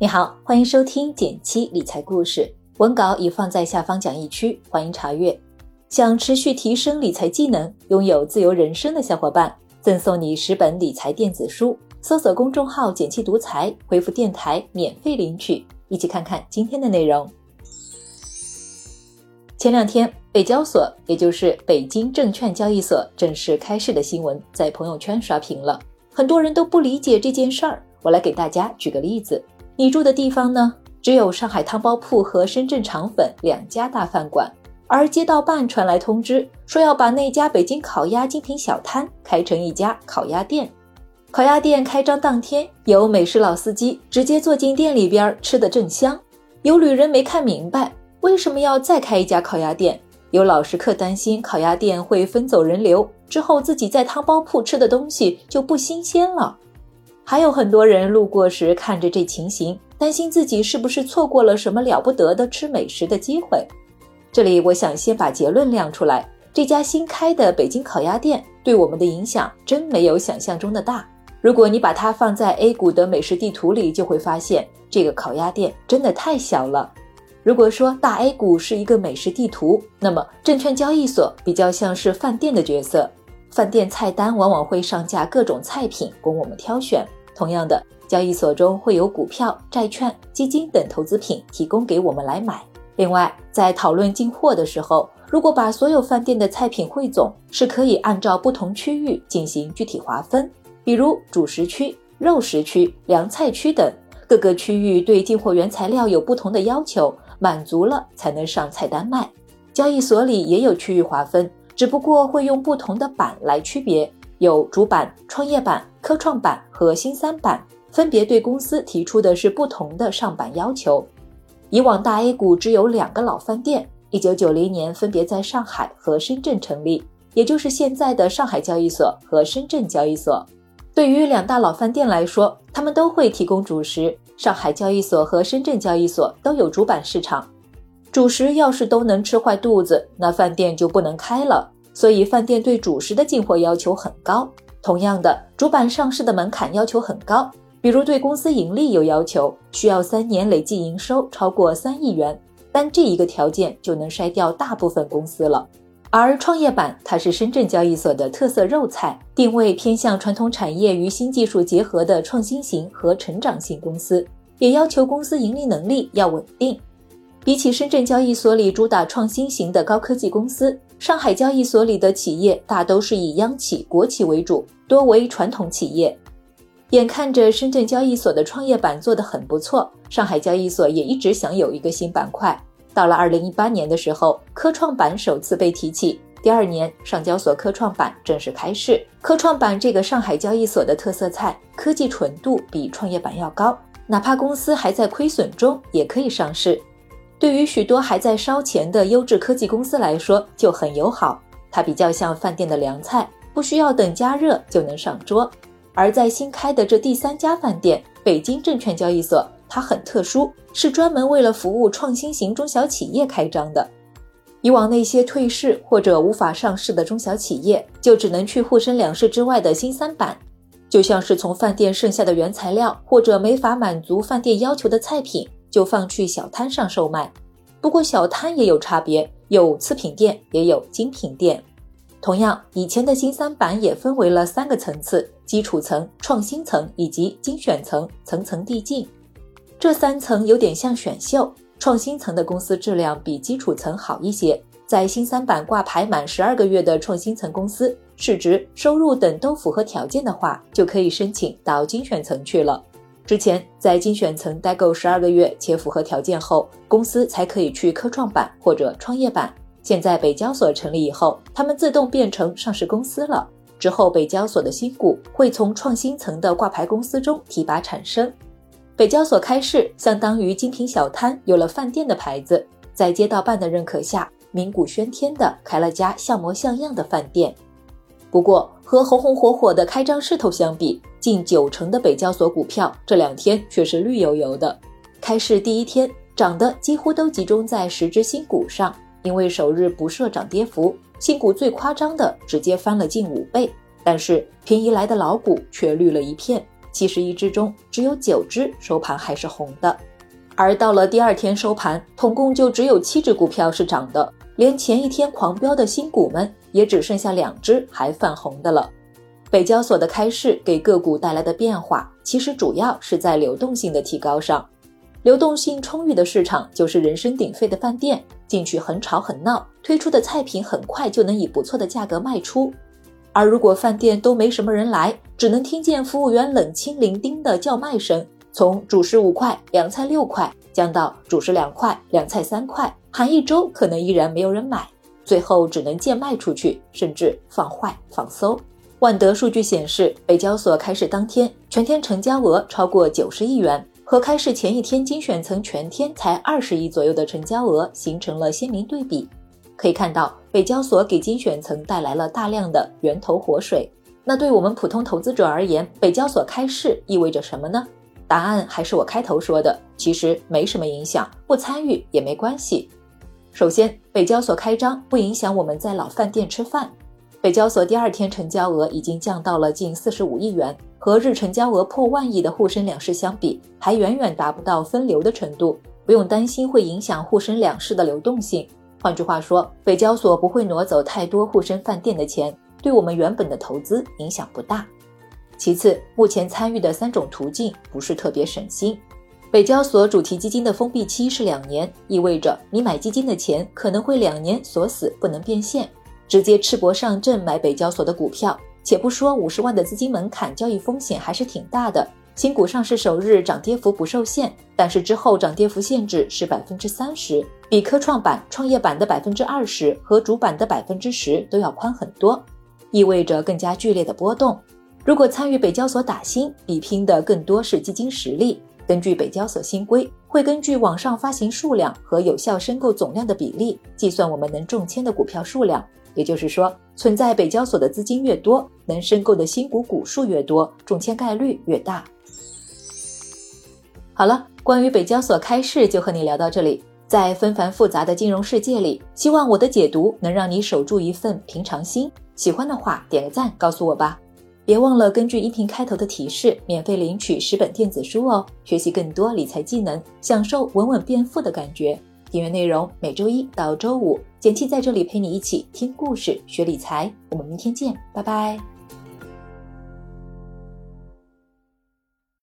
你好，欢迎收听减七理财故事，文稿已放在下方讲义区，欢迎查阅。想持续提升理财技能，拥有自由人生的小伙伴，赠送你十本理财电子书。搜索公众号“减七独裁，回复“电台”免费领取。一起看看今天的内容。前两天，北交所，也就是北京证券交易所正式开市的新闻在朋友圈刷屏了，很多人都不理解这件事儿。我来给大家举个例子。你住的地方呢，只有上海汤包铺和深圳肠粉两家大饭馆，而街道办传来通知，说要把那家北京烤鸭精品小摊开成一家烤鸭店。烤鸭店开张当天，有美食老司机直接坐进店里边吃的正香，有旅人没看明白为什么要再开一家烤鸭店，有老食客担心烤鸭店会分走人流，之后自己在汤包铺吃的东西就不新鲜了。还有很多人路过时看着这情形，担心自己是不是错过了什么了不得的吃美食的机会。这里我想先把结论亮出来：这家新开的北京烤鸭店对我们的影响真没有想象中的大。如果你把它放在 A 股的美食地图里，就会发现这个烤鸭店真的太小了。如果说大 A 股是一个美食地图，那么证券交易所比较像是饭店的角色，饭店菜单往往会上架各种菜品供我们挑选。同样的，交易所中会有股票、债券、基金等投资品提供给我们来买。另外，在讨论进货的时候，如果把所有饭店的菜品汇总，是可以按照不同区域进行具体划分，比如主食区、肉食区、凉菜区等。各个区域对进货原材料有不同的要求，满足了才能上菜单卖。交易所里也有区域划分，只不过会用不同的板来区别。有主板、创业板、科创板和新三板，分别对公司提出的是不同的上板要求。以往大 A 股只有两个老饭店，一九九零年分别在上海和深圳成立，也就是现在的上海交易所和深圳交易所。对于两大老饭店来说，他们都会提供主食。上海交易所和深圳交易所都有主板市场，主食要是都能吃坏肚子，那饭店就不能开了。所以，饭店对主食的进货要求很高。同样的，主板上市的门槛要求很高，比如对公司盈利有要求，需要三年累计营收超过三亿元。单这一个条件就能筛掉大部分公司了。而创业板，它是深圳交易所的特色肉菜，定位偏向传统产业与新技术结合的创新型和成长型公司，也要求公司盈利能力要稳定。比起深圳交易所里主打创新型的高科技公司，上海交易所里的企业大都是以央企、国企为主，多为传统企业。眼看着深圳交易所的创业板做得很不错，上海交易所也一直想有一个新板块。到了二零一八年的时候，科创板首次被提起，第二年上交所科创板正式开市。科创板这个上海交易所的特色菜，科技纯度比创业板要高，哪怕公司还在亏损中，也可以上市。对于许多还在烧钱的优质科技公司来说就很友好，它比较像饭店的凉菜，不需要等加热就能上桌。而在新开的这第三家饭店北京证券交易所，它很特殊，是专门为了服务创新型中小企业开张的。以往那些退市或者无法上市的中小企业，就只能去沪深两市之外的新三板，就像是从饭店剩下的原材料或者没法满足饭店要求的菜品。就放去小摊上售卖，不过小摊也有差别，有次品店，也有精品店。同样，以前的新三板也分为了三个层次：基础层、创新层以及精选层，层层递进。这三层有点像选秀，创新层的公司质量比基础层好一些。在新三板挂牌满十二个月的创新层公司，市值、收入等都符合条件的话，就可以申请到精选层去了。之前在精选层待够十二个月且符合条件后，公司才可以去科创板或者创业板。现在北交所成立以后，他们自动变成上市公司了。之后北交所的新股会从创新层的挂牌公司中提拔产生。北交所开市，相当于精品小摊有了饭店的牌子，在街道办的认可下，名鼓喧天的开了家像模像样的饭店。不过和红红火火的开张势头相比，近九成的北交所股票这两天却是绿油油的。开市第一天涨的几乎都集中在十只新股上，因为首日不设涨跌幅，新股最夸张的直接翻了近五倍。但是平移来的老股却绿了一片，七十一只中只有九只收盘还是红的，而到了第二天收盘，统共就只有七只股票是涨的，连前一天狂飙的新股们也只剩下两只还泛红的了。北交所的开市给个股带来的变化，其实主要是在流动性的提高上。流动性充裕的市场就是人声鼎沸的饭店，进去很吵很闹，推出的菜品很快就能以不错的价格卖出。而如果饭店都没什么人来，只能听见服务员冷清伶仃的叫卖声，从主食五块、凉菜六块降到主食两块、凉菜三块，喊一周可能依然没有人买，最后只能贱卖出去，甚至放坏放馊。万德数据显示，北交所开市当天全天成交额超过九十亿元，和开市前一天精选层全天才二十亿左右的成交额形成了鲜明对比。可以看到，北交所给精选层带来了大量的源头活水。那对我们普通投资者而言，北交所开市意味着什么呢？答案还是我开头说的，其实没什么影响，不参与也没关系。首先，北交所开张不影响我们在老饭店吃饭。北交所第二天成交额已经降到了近四十五亿元，和日成交额破万亿的沪深两市相比，还远远达不到分流的程度，不用担心会影响沪深两市的流动性。换句话说，北交所不会挪走太多沪深饭店的钱，对我们原本的投资影响不大。其次，目前参与的三种途径不是特别省心。北交所主题基金的封闭期是两年，意味着你买基金的钱可能会两年锁死，不能变现。直接赤膊上阵买北交所的股票，且不说五十万的资金门槛，交易风险还是挺大的。新股上市首日涨跌幅不受限，但是之后涨跌幅限制是百分之三十，比科创板、创业板的百分之二十和主板的百分之十都要宽很多，意味着更加剧烈的波动。如果参与北交所打新，比拼的更多是基金实力。根据北交所新规，会根据网上发行数量和有效申购总量的比例，计算我们能中签的股票数量。也就是说，存在北交所的资金越多，能申购的新股股数越多，中签概率越大。好了，关于北交所开市就和你聊到这里。在纷繁复杂的金融世界里，希望我的解读能让你守住一份平常心。喜欢的话，点个赞告诉我吧。别忘了根据音频开头的提示，免费领取十本电子书哦，学习更多理财技能，享受稳稳变富的感觉。订阅内容每周一到周五，简七在这里陪你一起听故事、学理财。我们明天见，拜拜。